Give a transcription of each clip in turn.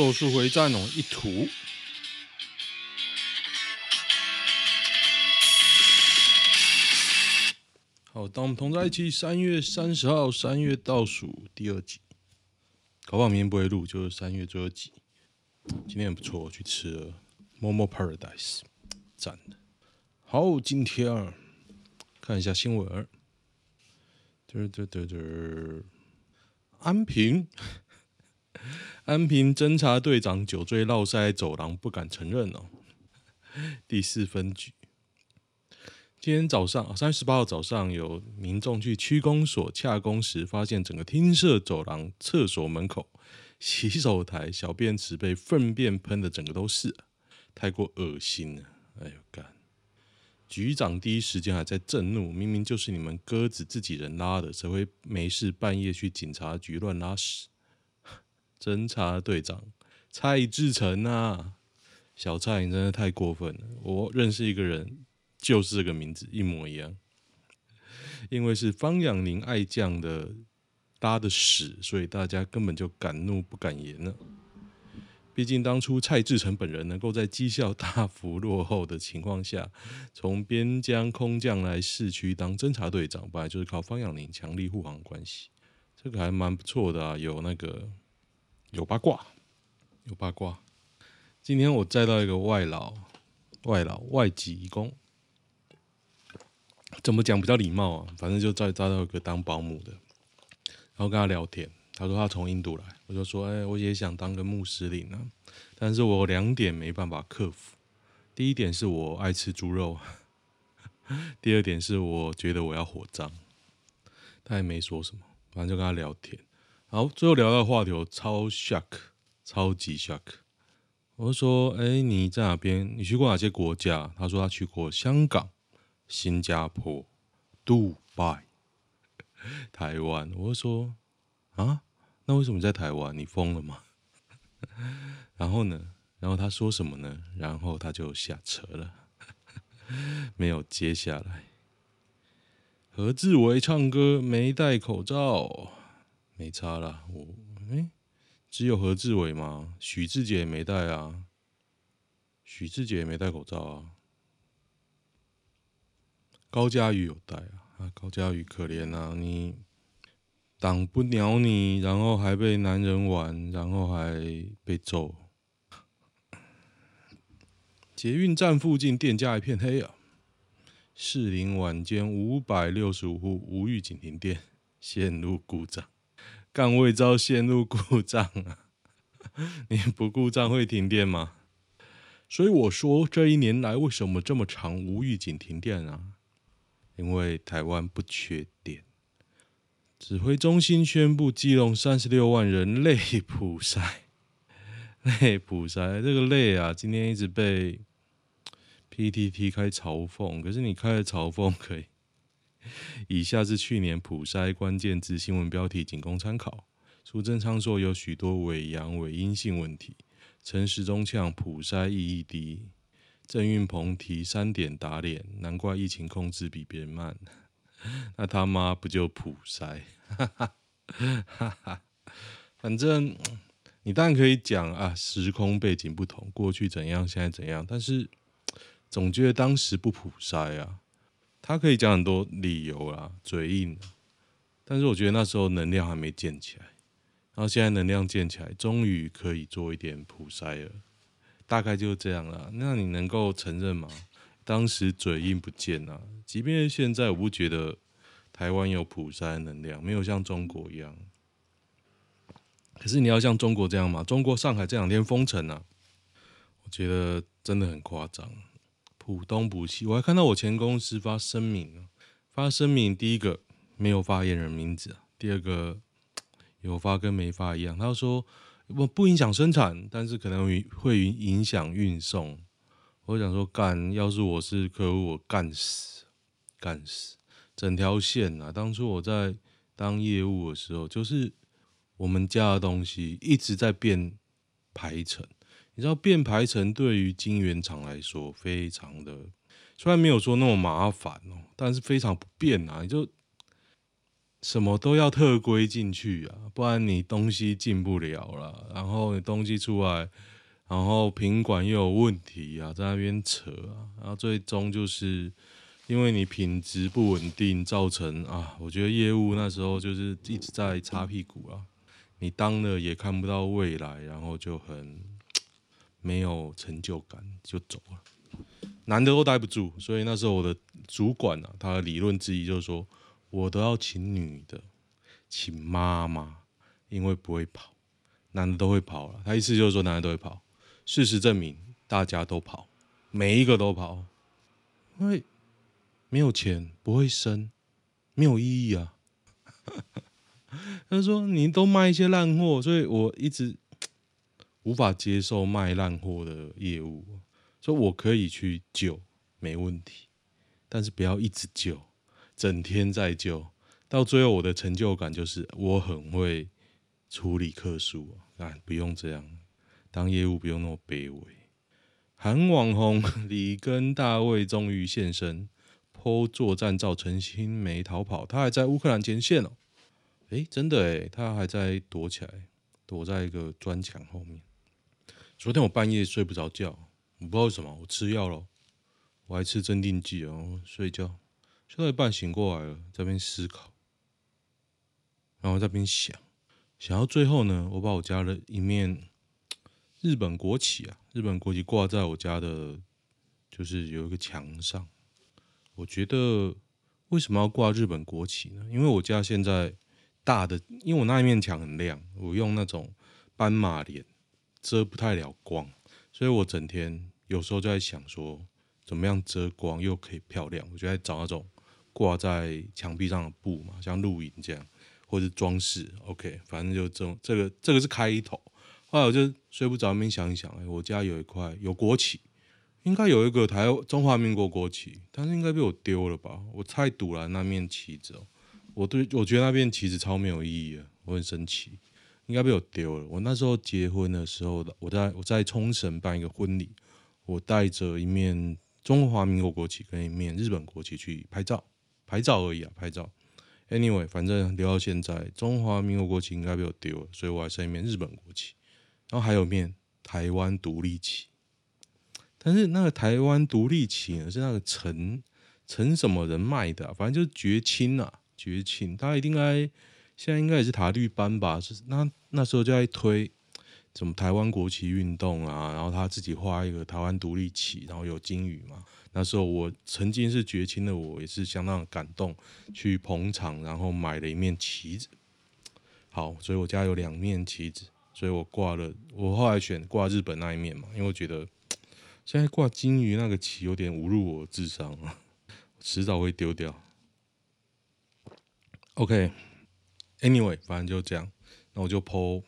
咒术回战哦，一图。好，当我们同在一起，三月三十号，三月倒数第二集，搞不好明天不会录，就是三月最后一集。今天也不错，我去吃了 Momo Paradise，赞的。好，今天啊，看一下新闻。嘚嘚嘚嘚，安平，安平侦查队长酒醉落塞走廊，不敢承认哦。第四分局，今天早上三月十八号早上，有民众去区公所洽公时，发现整个厅舍走廊、厕所门口、洗手台、小便池被粪便喷的整个都是，太过恶心了。哎呦干！局长第一时间还在震怒，明明就是你们鸽子自己人拉的，谁会没事半夜去警察局乱拉屎？侦查队长蔡志成啊，小蔡你真的太过分了！我认识一个人，就是这个名字一模一样，因为是方养宁爱将的搭的屎，所以大家根本就敢怒不敢言了。毕竟当初蔡志成本人能够在绩效大幅落后的情况下，从边疆空降来市区当侦察队长，本来就是靠方养宁强力护航关系，这个还蛮不错的啊。有那个有八卦，有八卦。今天我载到一个外劳，外劳外籍移工，怎么讲比较礼貌啊？反正就载载到一个当保姆的，然后跟他聊天。他说他从印度来，我就说，哎、我也想当个穆斯林啊，但是我两点没办法克服。第一点是我爱吃猪肉，第二点是我觉得我要火葬。他也没说什么，反正就跟他聊天。好最后聊到话题，我超 shock，超级 shock。我就说，哎、你在哪边？你去过哪些国家？他说他去过香港、新加坡、杜拜、台湾。我就说，啊？那为什么在台湾？你疯了吗？然后呢？然后他说什么呢？然后他就下车了，没有接下来。何志伟唱歌没戴口罩，没差了。我哎，只有何志伟吗？许志杰也没戴啊，许志杰也没戴口罩啊。高嘉瑜有戴啊，啊，高嘉瑜可怜啊，你。挡不了你，然后还被男人玩，然后还被揍。捷运站附近店家一片黑啊！士林晚间五百六十五户无预警停电，线路故障，干味遭线路故障啊！你不故障会停电吗？所以我说这一年来为什么这么长无预警停电啊？因为台湾不缺电。指挥中心宣布，基隆三十六万人累普筛，累普筛这个累啊，今天一直被 PTT 开嘲讽。可是你开的嘲讽可以，以下是去年普筛关键字新闻标题，仅供参考。苏贞昌说有许多伪阳伪阴性问题，陈时中呛普筛意义低，郑运鹏提三点打脸，难怪疫情控制比别人慢。那他妈不就普筛？反正你当然可以讲啊，时空背景不同，过去怎样，现在怎样，但是总觉得当时不普筛啊。他可以讲很多理由啊，嘴硬。但是我觉得那时候能量还没建起来，然后现在能量建起来，终于可以做一点普筛了。大概就是这样了。那你能够承认吗？当时嘴硬不见啊。即便现在，我不觉得台湾有普筛能量，没有像中国一样。可是你要像中国这样吗？中国上海这两天封城啊，我觉得真的很夸张。补东补西，我还看到我前公司发声明，发声明第一个没有发言人名字，第二个有发跟没发一样。他说不不影响生产，但是可能会影响运送。我想说干，要是我是客户，我干死。干死整条线啊！当初我在当业务的时候，就是我们家的东西一直在变排程。你知道变排程对于晶圆厂来说非常的，虽然没有说那么麻烦哦，但是非常不便啊！你就什么都要特规进去啊，不然你东西进不了了。然后你东西出来，然后品管又有问题啊，在那边扯啊，然后最终就是因为你品质不稳定，造成啊，我觉得业务那时候就是一直在擦屁股啊。你当了也看不到未来，然后就很没有成就感，就走了。男的都待不住，所以那时候我的主管啊，他的理论之一就是说。我都要请女的，请妈妈，因为不会跑，男的都会跑了。他意思就是说，男的都会跑。事实证明，大家都跑，每一个都跑，因为没有钱，不会生，没有意义啊。他说：“你都卖一些烂货，所以我一直无法接受卖烂货的业务。说我可以去救，没问题，但是不要一直救。”整天在救，到最后我的成就感就是我很会处理客诉啊！不用这样，当业务不用那么卑微。韩网红李根大卫终于现身，po 作战照，陈新梅逃跑，他还在乌克兰前线哦。诶，真的诶，他还在躲起来，躲在一个砖墙后面。昨天我半夜睡不着觉，我不知道为什么，我吃药了，我还吃镇定剂哦，睡觉。睡到一半醒过来了，在边思考，然后在边想，想到最后呢，我把我家的一面日本国旗啊，日本国旗挂在我家的，就是有一个墙上。我觉得为什么要挂日本国旗呢？因为我家现在大的，因为我那一面墙很亮，我用那种斑马帘遮不太了光，所以我整天有时候就在想说，怎么样遮光又可以漂亮？我就在找那种。挂在墙壁上的布嘛，像露营这样，或者装饰。OK，反正就这种，这个这个是开头。后来我就睡不着，没想一想，哎，我家有一块有国旗，应该有一个台中华民国国旗，但是应该被我丢了吧？我太赌了那面旗子哦，我对我觉得那面旗子超没有意义的，我很生气，应该被我丢了。我那时候结婚的时候，我在我在冲绳办一个婚礼，我带着一面中华民国国旗跟一面日本国旗去拍照。拍照而已啊，拍照。Anyway，反正留到现在，中华民国国旗应该被我丢了，所以我还剩一面日本国旗，然后还有面台湾独立旗。但是那个台湾独立旗呢，是那个陈陈什么人卖的？反正就是绝亲啊，绝亲。他一定该现在应该也是塔绿班吧？是那那时候就在推什么台湾国旗运动啊，然后他自己画一个台湾独立旗，然后有金鱼嘛。那时候我曾经是绝亲的，我也是相当感动，去捧场，然后买了一面旗子。好，所以我家有两面旗子，所以我挂了。我后来选挂日本那一面嘛，因为我觉得现在挂金鱼那个旗有点侮辱我智商啊，迟早会丢掉。OK Anyway，反正就这样，那我就 po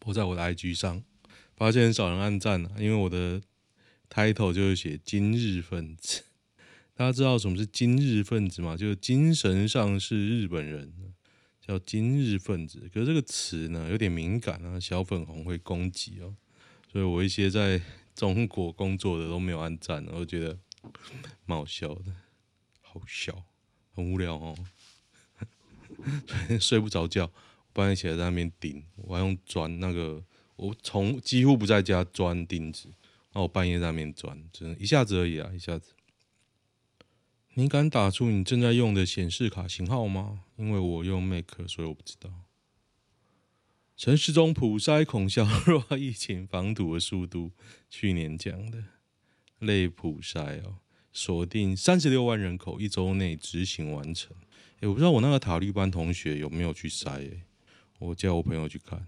po 在我的 IG 上，发现很少人按赞啊，因为我的。title 就是写今日分子，大家知道什么是今日分子吗？就是精神上是日本人，叫今日分子。可是这个词呢有点敏感啊，小粉红会攻击哦，所以我一些在中国工作的都没有按赞，我觉得蛮好笑的，好笑，很无聊哦，睡不着觉，半夜起来在那边钉，我还用砖那个，我从几乎不在家钻钉子。然后我半夜在那边转，真的一下子而已啊，一下子。你敢打出你正在用的显示卡型号吗？因为我用 Mac，所以我不知道。城市中普筛恐削弱疫情防堵的速度，去年讲的类普筛哦，锁定三十六万人口，一周内执行完成。哎，我不知道我那个塔绿班同学有没有去筛？哎，我叫我朋友去看，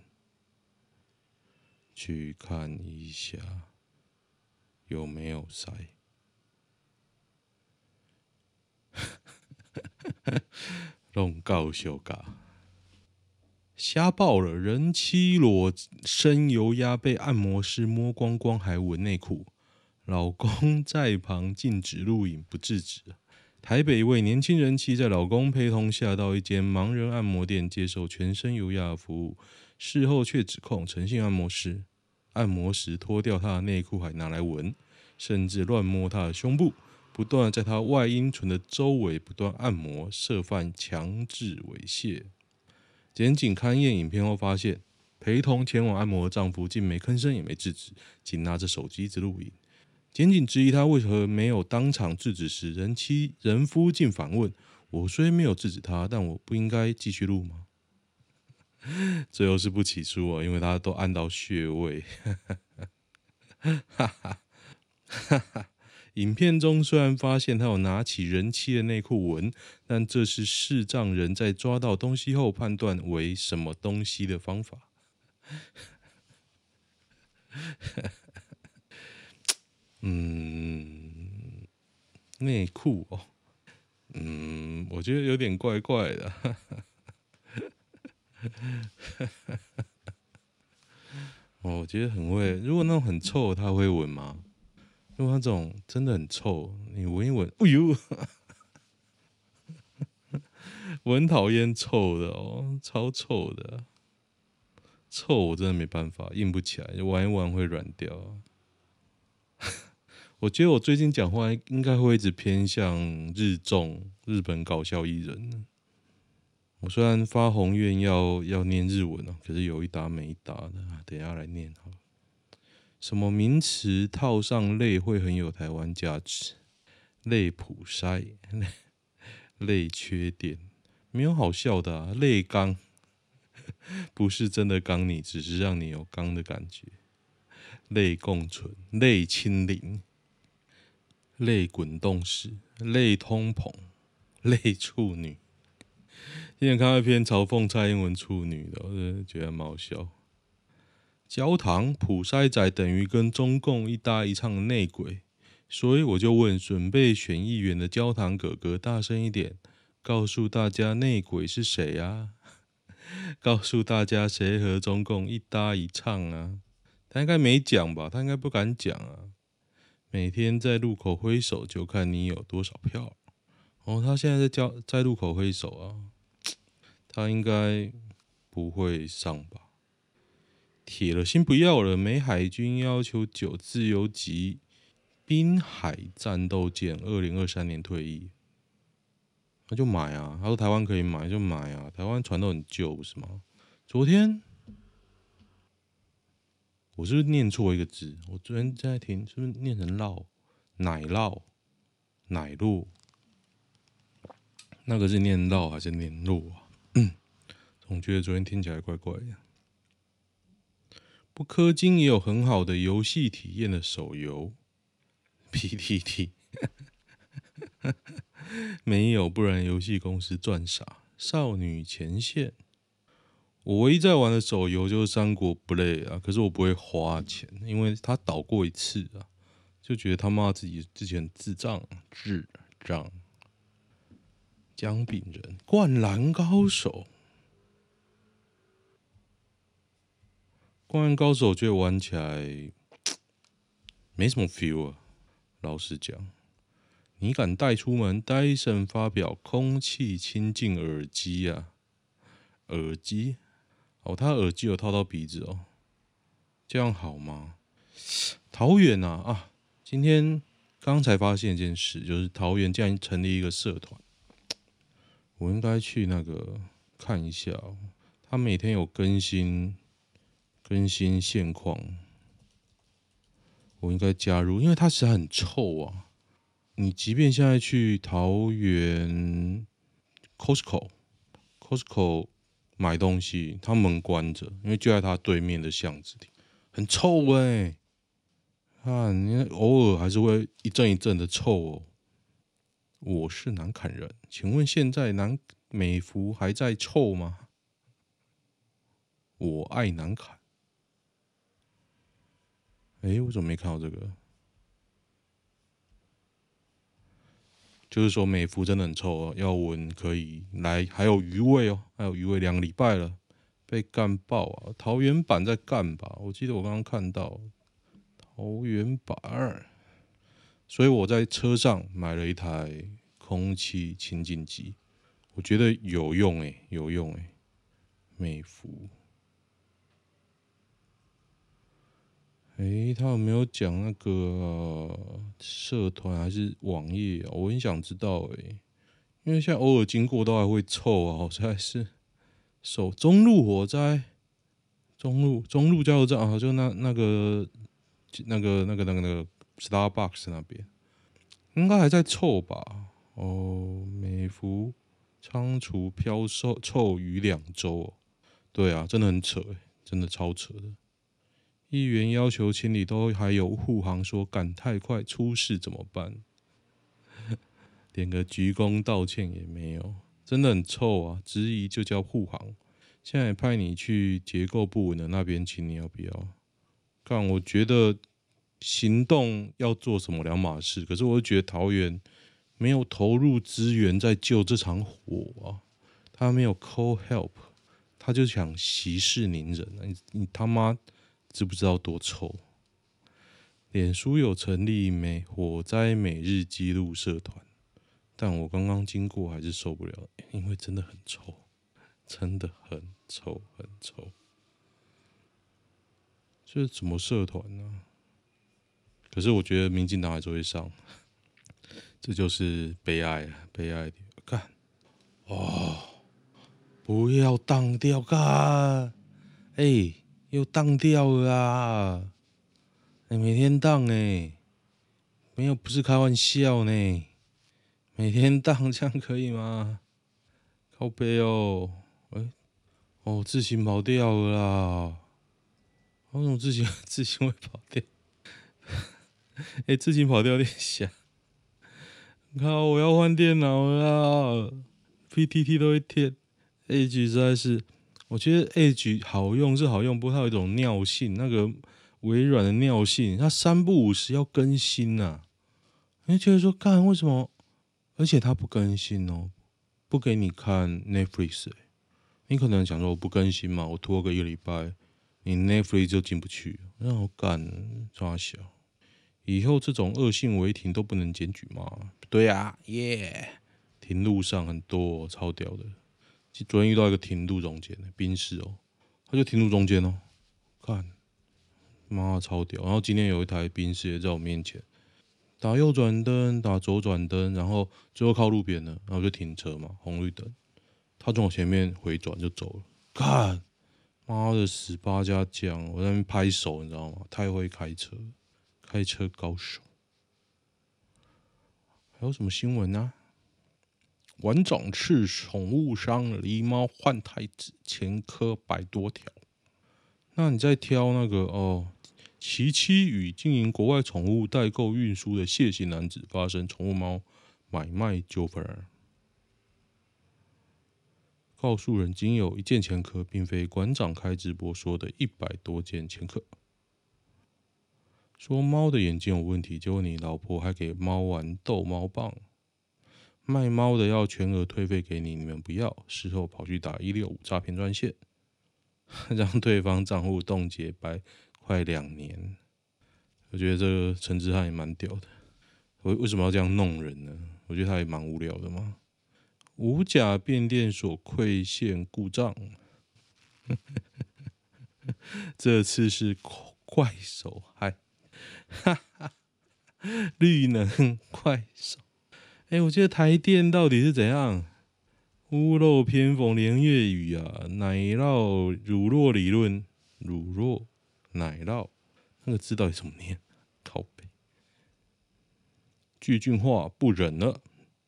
去看一下。有没有塞？弄搞笑嘎，瞎爆了！人妻裸身油压被按摩师摸光光，还闻内裤，老公在旁禁止录影，不制止。台北一位年轻人妻在老公陪同下到一间盲人按摩店接受全身油压服务，事后却指控诚信按摩师。按摩时脱掉他的内裤，还拿来闻，甚至乱摸他的胸部。不断在他外阴唇的周围不断按摩，涉犯强制猥亵。检警勘验影片后发现，陪同前往按摩的丈夫竟没吭声也没制止，仅拿着手机一直录影。检警质疑他为何没有当场制止时，人妻人夫竟反问：“我虽没有制止他，但我不应该继续录吗？” 最后是不起诉哦，因为他都按到穴位。哈哈哈哈。影片中虽然发现他有拿起人妻的内裤闻，但这是视障人在抓到东西后判断为什么东西的方法。嗯，内裤哦，嗯，我觉得有点怪怪的。哦，我觉得很会。如果那种很臭，他会闻吗？如果那种真的很臭，你闻一闻，哎呦，我很讨厌臭的哦，超臭的，臭我真的没办法，硬不起来，玩一玩会软掉。我觉得我最近讲话应该会一直偏向日综日本搞笑艺人。我虽然发宏愿要要念日文哦，可是有一搭没一搭的，等一下来念好。什么名词套上泪会很有台湾价值？泪普筛、类 类缺点，没有好笑的啊。类刚 不是真的刚你，只是让你有刚的感觉。泪共存、泪清零、类滚动式、类通膨、类处女。今天看到一篇嘲讽蔡英文处女的，我觉得蛮好笑。焦糖普筛仔等于跟中共一搭一唱的内鬼，所以我就问准备选议员的焦糖哥哥大声一点，告诉大家内鬼是谁啊？告诉大家谁和中共一搭一唱啊？他应该没讲吧？他应该不敢讲啊。每天在路口挥手，就看你有多少票。哦，他现在在交在路口挥手啊，他应该不会上吧？铁了心不要了，美海军要求九自由级滨海战斗舰二零二三年退役，那就买啊！他说台湾可以买就买啊！台湾船都很旧，不是吗？昨天我是不是念错一个字？我昨天在听，是不是念成酪奶酪奶酪？那个是念酪还是念烙啊？总觉得昨天听起来怪怪的。不氪金也有很好的游戏体验的手游，PTT 没有，不然游戏公司赚傻。少女前线，我唯一在玩的手游就是《三国 Play》啊，可是我不会花钱，因为他倒过一次啊，就觉得他妈自己之前智障智障。姜饼人，灌篮高手。灌篮高手，觉得玩起来没什么 feel 啊。老实讲，你敢带出门？戴森发表空气清净耳机啊，耳机哦，他耳机有套到鼻子哦，这样好吗？桃园啊啊，今天刚才发现一件事，就是桃园竟然成立一个社团，我应该去那个看一下哦，他每天有更新。更新现况，我应该加入，因为它实在很臭啊！你即便现在去桃园 Costco，Costco 买东西，他门关着，因为就在他对面的巷子里，很臭哎、啊，你偶尔还是会一阵一阵的臭哦。我是南坎人，请问现在南美孚还在臭吗？我爱南坎。哎，我怎么没看到这个？就是说美孚真的很臭哦，要闻可以来，还有余味哦，还有余味，两个礼拜了，被干爆啊！桃园版在干吧？我记得我刚刚看到桃园版，所以我在车上买了一台空气清净机，我觉得有用哎，有用哎，美孚。诶，他有没有讲那个、社团还是网页啊？我很想知道诶，因为现在偶尔经过都还会臭啊，好像是手中路火灾，中路中路加油站啊，就那那个那个那个那个那个 Starbucks 那边，应该还在臭吧？哦，美孚仓储飘臭臭鱼两周，对啊，真的很扯诶，真的超扯的。议员要求清理，都还有护航说赶太快出事怎么办？连个鞠躬道歉也没有，真的很臭啊！质疑就叫护航，现在派你去结构不稳的那边清，你要不要？看，我觉得行动要做什么两码事，可是我觉得桃园没有投入资源在救这场火啊，他没有 call help，他就想息事宁人，你你他妈！知不知道多臭？脸书有成立美火灾每日记录社团，但我刚刚经过还是受不了，因为真的很臭，真的很臭很臭。这是什么社团呢？可是我觉得民进党还是会上，这就是悲哀啊！悲哀的干哦，不要当掉干哎。又当掉了啊！你每天当哎，没有，不是开玩笑呢。每天当这样可以吗？靠北哦，哎，哦，自行跑掉了啦！为什么自行 自行会跑掉？哎，自行跑掉有点吓！靠，我要换电脑了，PTT 都会贴，哎，实在是。我觉得 Edge 好用是好用，不过它有一种尿性，那个微软的尿性，它三不五时要更新呐、啊。你觉得说，干为什么？而且它不更新哦，不给你看 Netflix、欸。你可能想说，我不更新嘛，我拖个一个礼拜，你 Netflix 就进不去，那我干抓小。以后这种恶性违停都不能检举吗？对啊，耶，停路上很多超屌的。昨天遇到一个停路中间的宾士哦，他就停路中间哦，看，妈超屌！然后今天有一台宾士也在我面前，打右转灯，打左转灯，然后最后靠路边了，然后就停车嘛，红绿灯，他从我前面回转就走了，看，妈的十八家将，我在那边拍手，你知道吗？太会开车，开车高手。还有什么新闻呢？馆长斥宠物商狸猫换太子，前科百多条。那你在挑那个哦？其妻与经营国外宠物代购运输的谢姓男子发生宠物猫买卖纠纷，告诉人仅有一件前科，并非馆长开直播说的一百多件前科。说猫的眼睛有问题，结果你老婆还给猫玩逗猫棒。卖猫的要全额退费给你，你们不要，事后跑去打一六五诈骗专线，让对方账户冻结白快两年。我觉得这个陈志汉也蛮屌的，为为什么要这样弄人呢？我觉得他也蛮无聊的嘛。五甲变电所馈线故障，这次是怪手害，哈哈，绿能怪手。哎、我记得台电到底是怎样？屋漏偏逢连夜雨啊！奶酪乳酪理论，乳酪奶酪那个字到底怎么念？靠北。具俊樺不忍了，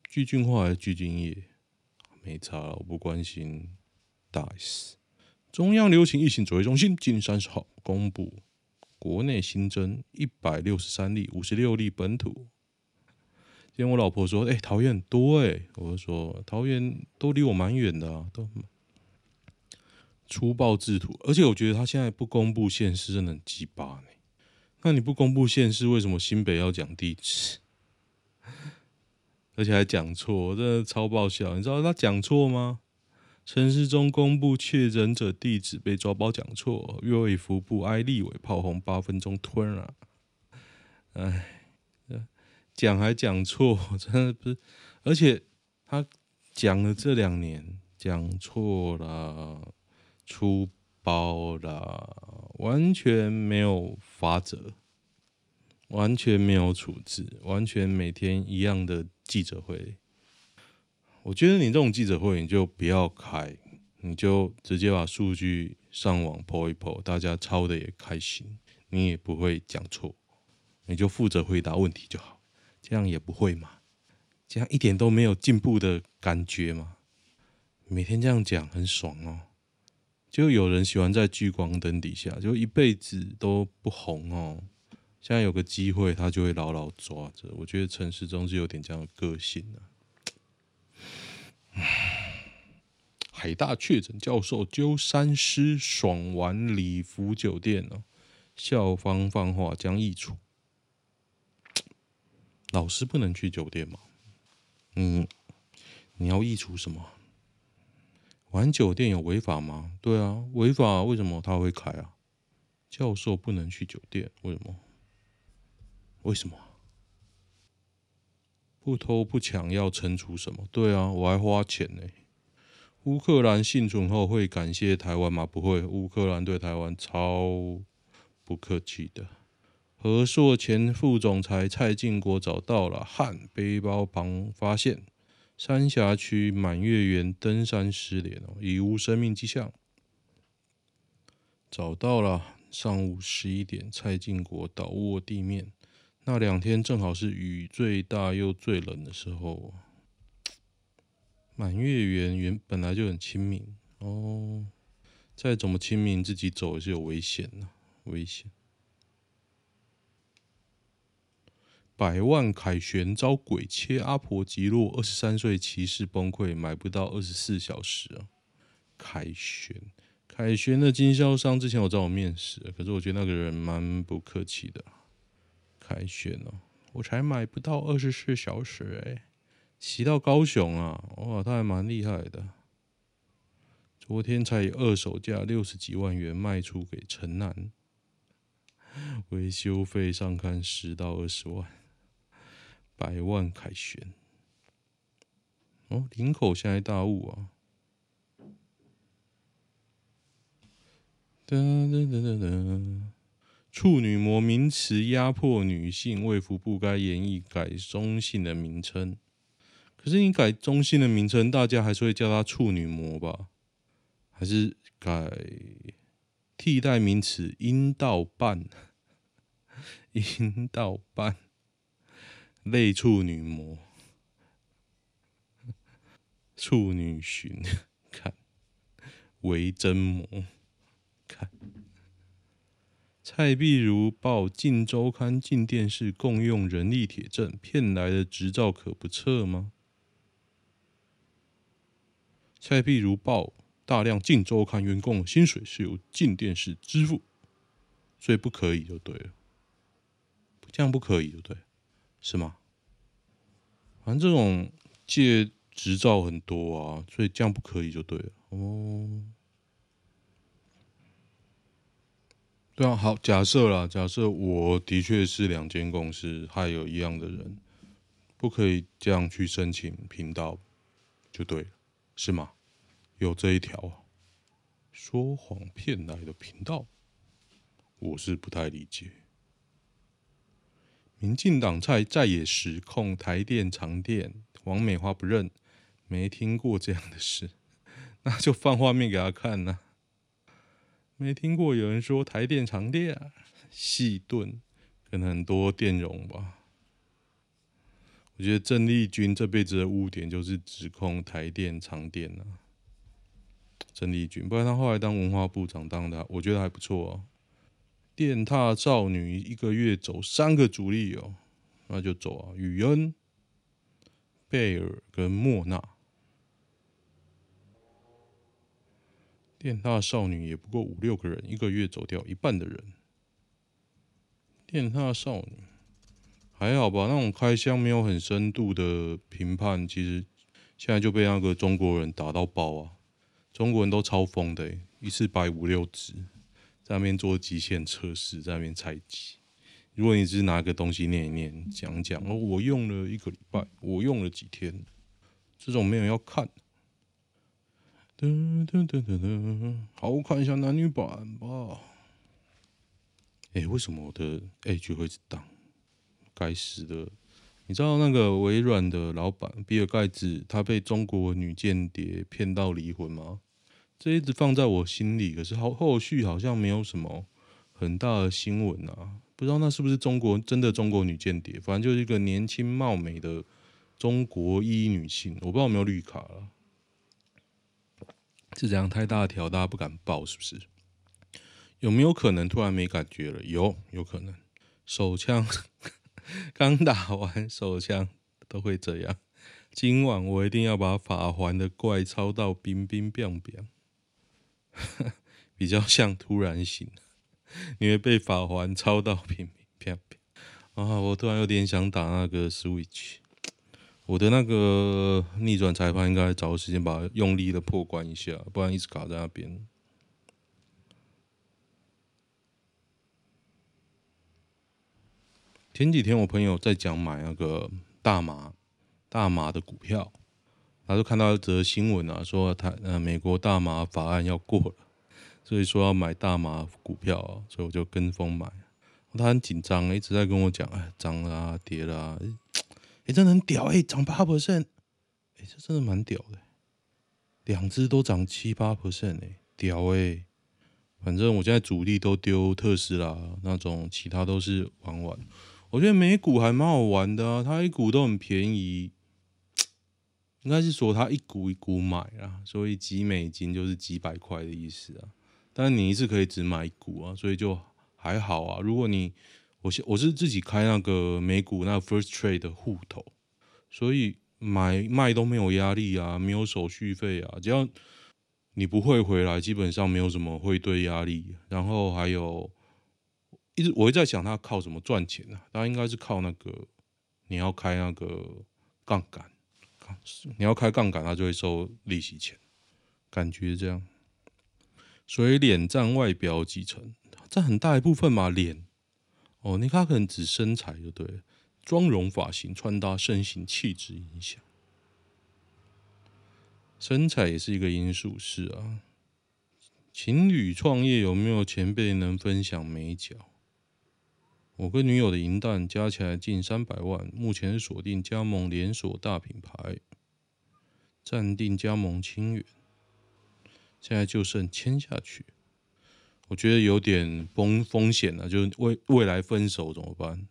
具俊樺还是具俊曄？没差，我不关心。大 S。中央流行疫情指挥中心今三十号公布，国内新增一百六十三例，五十六例本土。今天我老婆说：“哎、欸，桃园很多哎、欸。”我就说：“桃园都离我蛮远的啊，都粗暴制图。而且我觉得他现在不公布县市真的很鸡巴呢。那你不公布县市，为什么新北要讲地址？而且还讲错，真的超爆笑。你知道他讲错吗？陈市中公布确诊者地址被抓包讲错，岳卫福部挨立委炮轰八分钟吞了。哎。”讲还讲错，真的不是，而且他讲了这两年讲错了，出包了，完全没有法则，完全没有处置，完全每天一样的记者会。我觉得你这种记者会你就不要开，你就直接把数据上网 po 一 po，大家抄的也开心，你也不会讲错，你就负责回答问题就好，这样也不会嘛，这样一点都没有进步的感觉嘛，每天这样讲很爽哦，就有人喜欢在聚光灯底下，就一辈子都不红哦，现在有个机会他就会牢牢抓着，我觉得陈时中是有点这样的个性啊。海大确诊教授揪三师爽玩礼服酒店哦，校方放话将易处。老师不能去酒店吗？嗯，你要议处什么？玩酒店有违法吗？对啊，违法为什么他会开啊？教授不能去酒店，为什么？为什么？不偷不抢要惩处什么？对啊，我还花钱呢。乌克兰幸存后会感谢台湾吗？不会，乌克兰对台湾超不客气的。和硕前副总裁蔡进国找到了汉背包旁发现三峡区满月园登山失联哦，已无生命迹象。找到了，上午十一点，蔡进国倒卧地面。那两天正好是雨最大又最冷的时候，满月园原本来就很亲民哦，再怎么亲民，自己走也是有危险的，危险。百万凯旋遭鬼切，阿婆击落二十三岁骑士崩溃，买不到二十四小时啊！凯旋，凯旋的经销商之前有找我面试，可是我觉得那个人蛮不客气的。凯旋哦，我才买不到二十四小时哎，骑到高雄啊，哇，他还蛮厉害的。昨天才以二手价六十几万元卖出给城南，维修费上看十到二十万，百万凯旋。哦，林口现在大雾啊。噔噔噔噔噔。处女膜名词压迫女性，卫福部该研议改中性的名称。可是你改中性的名称，大家还是会叫它处女膜吧？还是改替代名词阴道瓣？阴道瓣？类处女膜？处女蟳？看微针膜？看。蔡壁如报《镜周刊》、镜电视共用人力铁证，骗来的执照可不测吗？蔡壁如报大量《镜周刊》员工薪水是由镜电视支付，所以不可以就对了，这样不可以就对，是吗？反正这种借执照很多啊，所以这样不可以就对了哦。对啊，好，假设啦，假设我的确是两间公司还有一样的人，不可以这样去申请频道，就对了，是吗？有这一条啊，说谎骗来的频道，我是不太理解。民进党在在野时控台电长电，王美花不认，没听过这样的事，那就放画面给他看呐、啊。没听过有人说台电长电啊，细炖可能很多电容吧。我觉得郑丽君这辈子的污点就是指控台电长电啊。郑丽君，不然他后来当文化部长当的，我觉得还不错哦。电獭少女一个月走三个主力哦，那就走啊，宇恩、贝尔跟莫娜。电獭少女也不过五六个人，一个月走掉一半的人。电獭少女还好吧？那种开箱没有很深度的评判，其实现在就被那个中国人打到爆啊！中国人都超疯的，一次摆五六只，在那边做极限测试，在那边采集。如果你只是拿个东西念一念，讲讲哦，我用了一个礼拜，我用了几天，这种没有要看。噔噔噔噔噔，好，我看一下男女版吧。哎、欸，为什么我的 Edge 会是档？该死的！你知道那个微软的老板比尔盖茨，他被中国女间谍骗到离婚吗？这一直放在我心里，可是后后续好像没有什么很大的新闻啊，不知道那是不是中国真的中国女间谍？反正就是一个年轻貌美的中国一女性，我不知道有没有绿卡了。是这样，太大条，大家不敢报，是不是？有没有可能突然没感觉了？有，有可能。手枪 刚打完，手枪都会这样。今晚我一定要把法环的怪抄到冰冰冰冰，比较像突然醒，因为被法环操到冰冰冰冰。啊，我突然有点想打那个 Switch。我的那个逆转裁判应该找个时间把它用力的破关一下，不然一直卡在那边。前几天我朋友在讲买那个大麻，大麻的股票，他就看到一则新闻啊，说他呃美国大麻法案要过了，所以说要买大麻股票啊，所以我就跟风买。他很紧张，一直在跟我讲，哎，涨了啊，跌了啊，哎，真的很屌，哎，涨八 percent，哎，这真的蛮屌的，两只都涨七八 percent，哎，屌哎，反正我现在主力都丢特斯拉那种，其他都是玩玩。我觉得美股还蛮好玩的啊，它一股都很便宜，应该是说他一股一股买啊，所以几美金就是几百块的意思啊。但是你一次可以只买一股啊，所以就还好啊。如果你我是我是自己开那个美股那 First Trade 的户头，所以买卖都没有压力啊，没有手续费啊，只要你不会回来，基本上没有什么汇兑压力。然后还有。一直我一直在想，他靠什么赚钱呢？他应该是靠那个，你要开那个杠杆，你要开杠杆，他就会收利息钱，感觉这样。所以脸占外表几成？占很大一部分嘛，脸。哦，你看可能指身材就对了，妆容、发型、穿搭、身形、气质影响。身材也是一个因素，是啊。情侣创业有没有前辈能分享美角？我跟女友的银蛋加起来近三百万，目前锁定加盟连锁大品牌，暂定加盟清远，现在就剩签下去。我觉得有点风风险了，就是未未来分手怎么办？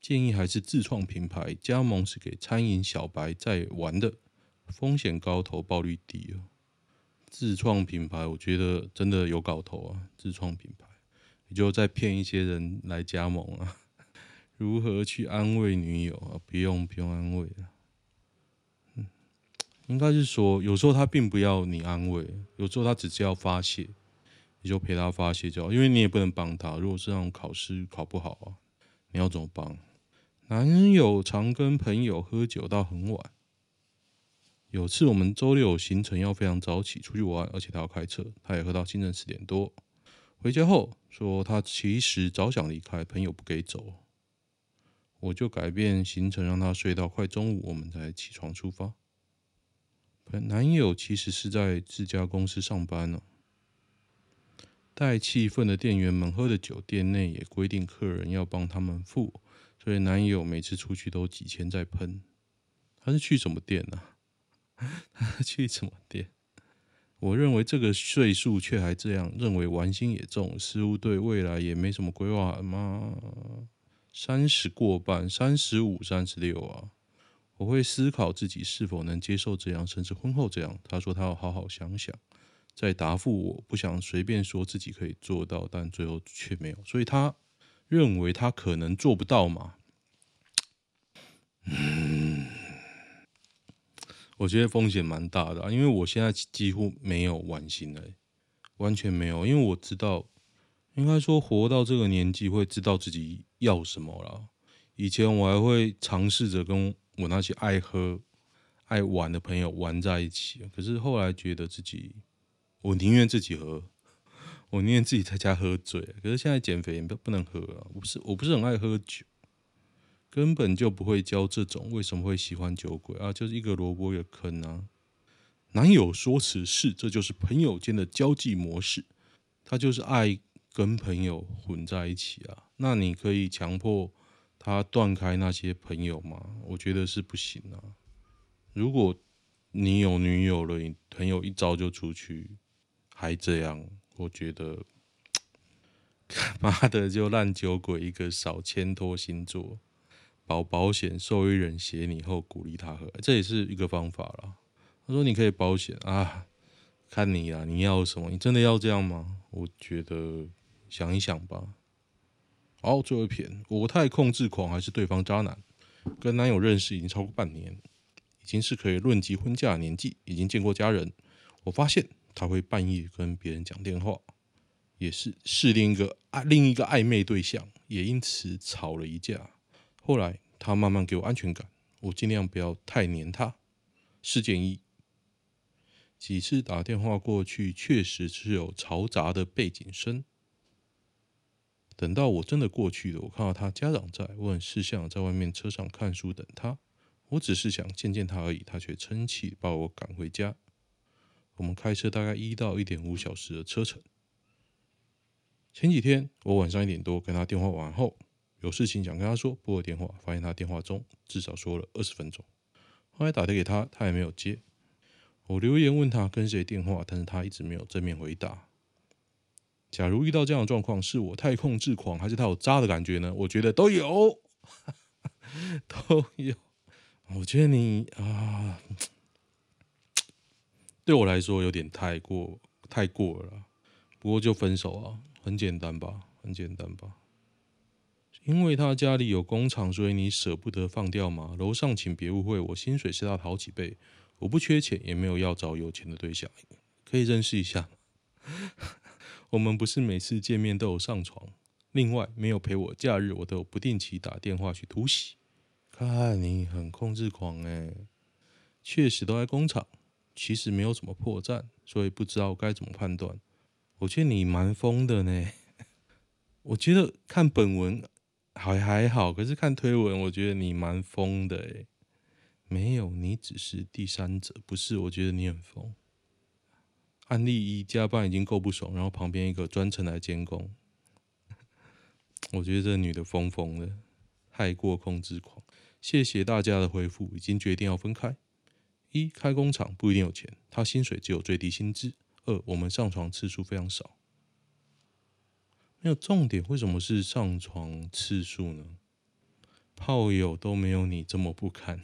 建议还是自创品牌，加盟是给餐饮小白在玩的，风险高，投报率低哦。自创品牌，我觉得真的有搞头啊！自创品牌。你就再骗一些人来加盟啊？如何去安慰女友啊？不用不用安慰了。应该是说，有时候他并不要你安慰，有时候他只是要发泄，你就陪他发泄就好。因为你也不能帮他。如果是让考试考不好啊，你要怎么帮？男友常跟朋友喝酒到很晚。有次我们周六行程要非常早起出去玩，而且他要开车，他也喝到清晨四点多。回家后说，他其实早想离开，朋友不给走，我就改变行程，让他睡到快中午，我们才起床出发。男友其实是在自家公司上班呢，带气氛的店员们喝的酒，店内也规定客人要帮他们付，所以男友每次出去都几千在喷。他是去什么店呢？他 去什么店？我认为这个岁数却还这样，认为玩心也重，似乎对未来也没什么规划吗？三十过半，三十五、三十六啊，我会思考自己是否能接受这样，甚至婚后这样。他说他要好好想想，再答复我。不想随便说自己可以做到，但最后却没有，所以他认为他可能做不到嘛？嗯。我觉得风险蛮大的，因为我现在几乎没有玩心了，完全没有。因为我知道，应该说活到这个年纪会知道自己要什么了。以前我还会尝试着跟我那些爱喝、爱玩的朋友玩在一起，可是后来觉得自己，我宁愿自己喝，我宁愿自己在家喝醉。可是现在减肥不不能喝啊，我不是我不是很爱喝酒。根本就不会教这种，为什么会喜欢酒鬼啊？就是一个萝卜一个坑啊！男友说此事，这就是朋友间的交际模式。他就是爱跟朋友混在一起啊。那你可以强迫他断开那些朋友吗？我觉得是不行啊。如果你有女友了，你朋友一招就出去，还这样，我觉得，妈的就烂酒鬼一个，少牵拖星座。保保险，受益人写你后鼓励他喝，这也是一个方法啦。他说你可以保险啊，看你啊，你要什么？你真的要这样吗？我觉得想一想吧。好，最后一篇，我太控制狂还是对方渣男？跟男友认识已经超过半年，已经是可以论及婚嫁的年纪，已经见过家人。我发现他会半夜跟别人讲电话，也是是另一个爱另一个暧昧对象，也因此吵了一架。后来他慢慢给我安全感，我尽量不要太黏他。事件一：几次打电话过去，确实是有嘈杂的背景声。等到我真的过去了，我看到他家长在，我很识相在外面车上看书等他。我只是想见见他而已，他却生气把我赶回家。我们开车大概一到一点五小时的车程。前几天我晚上一点多跟他电话完后。有事情想跟他说，拨了电话，发现他电话中至少说了二十分钟。后来打电给他，他也没有接。我留言问他跟谁电话，但是他一直没有正面回答。假如遇到这样的状况，是我太控制狂，还是他有渣的感觉呢？我觉得都有，都有。我觉得你啊，对我来说有点太过太过了。不过就分手啊，很简单吧，很简单吧。因为他家里有工厂，所以你舍不得放掉吗？楼上，请别误会，我薪水是他的好几倍，我不缺钱，也没有要找有钱的对象，可以认识一下。我们不是每次见面都有上床，另外没有陪我假日，我都有不定期打电话去突袭。看你很控制狂哎，确实都在工厂，其实没有什么破绽，所以不知道该怎么判断。我觉得你蛮疯的呢，我觉得看本文。还还好，可是看推文，我觉得你蛮疯的诶。没有，你只是第三者，不是？我觉得你很疯。案例一，加班已经够不爽，然后旁边一个专程来监工。我觉得这女的疯疯的，太过控制狂。谢谢大家的回复，已经决定要分开。一，开工厂不一定有钱，他薪水只有最低薪资。二，我们上床次数非常少。没有重点，为什么是上床次数呢？炮友都没有你这么不堪，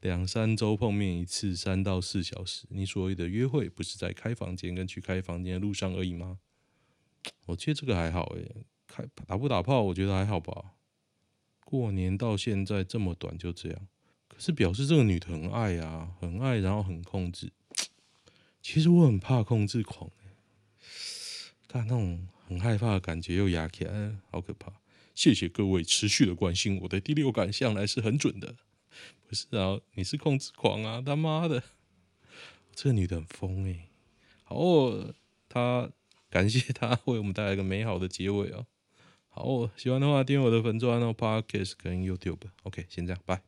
两三周碰面一次，三到四小时。你所谓的约会，不是在开房间跟去开房间的路上而已吗？我觉得这个还好诶，开打不打炮，我觉得还好吧。过年到现在这么短就这样，可是表示这个女的很爱啊，很爱，然后很控制。其实我很怕控制狂，看那种。很害怕的感觉又压起来，好可怕！谢谢各位持续的关心，我的第六感向来是很准的。不是啊，你是控制狂啊！他妈的，这个女的很疯哎。好哦，她感谢她为我们带来一个美好的结尾哦。好哦，喜欢的话订阅我的粉钻哦，Podcast 跟 YouTube。OK，先这样，拜。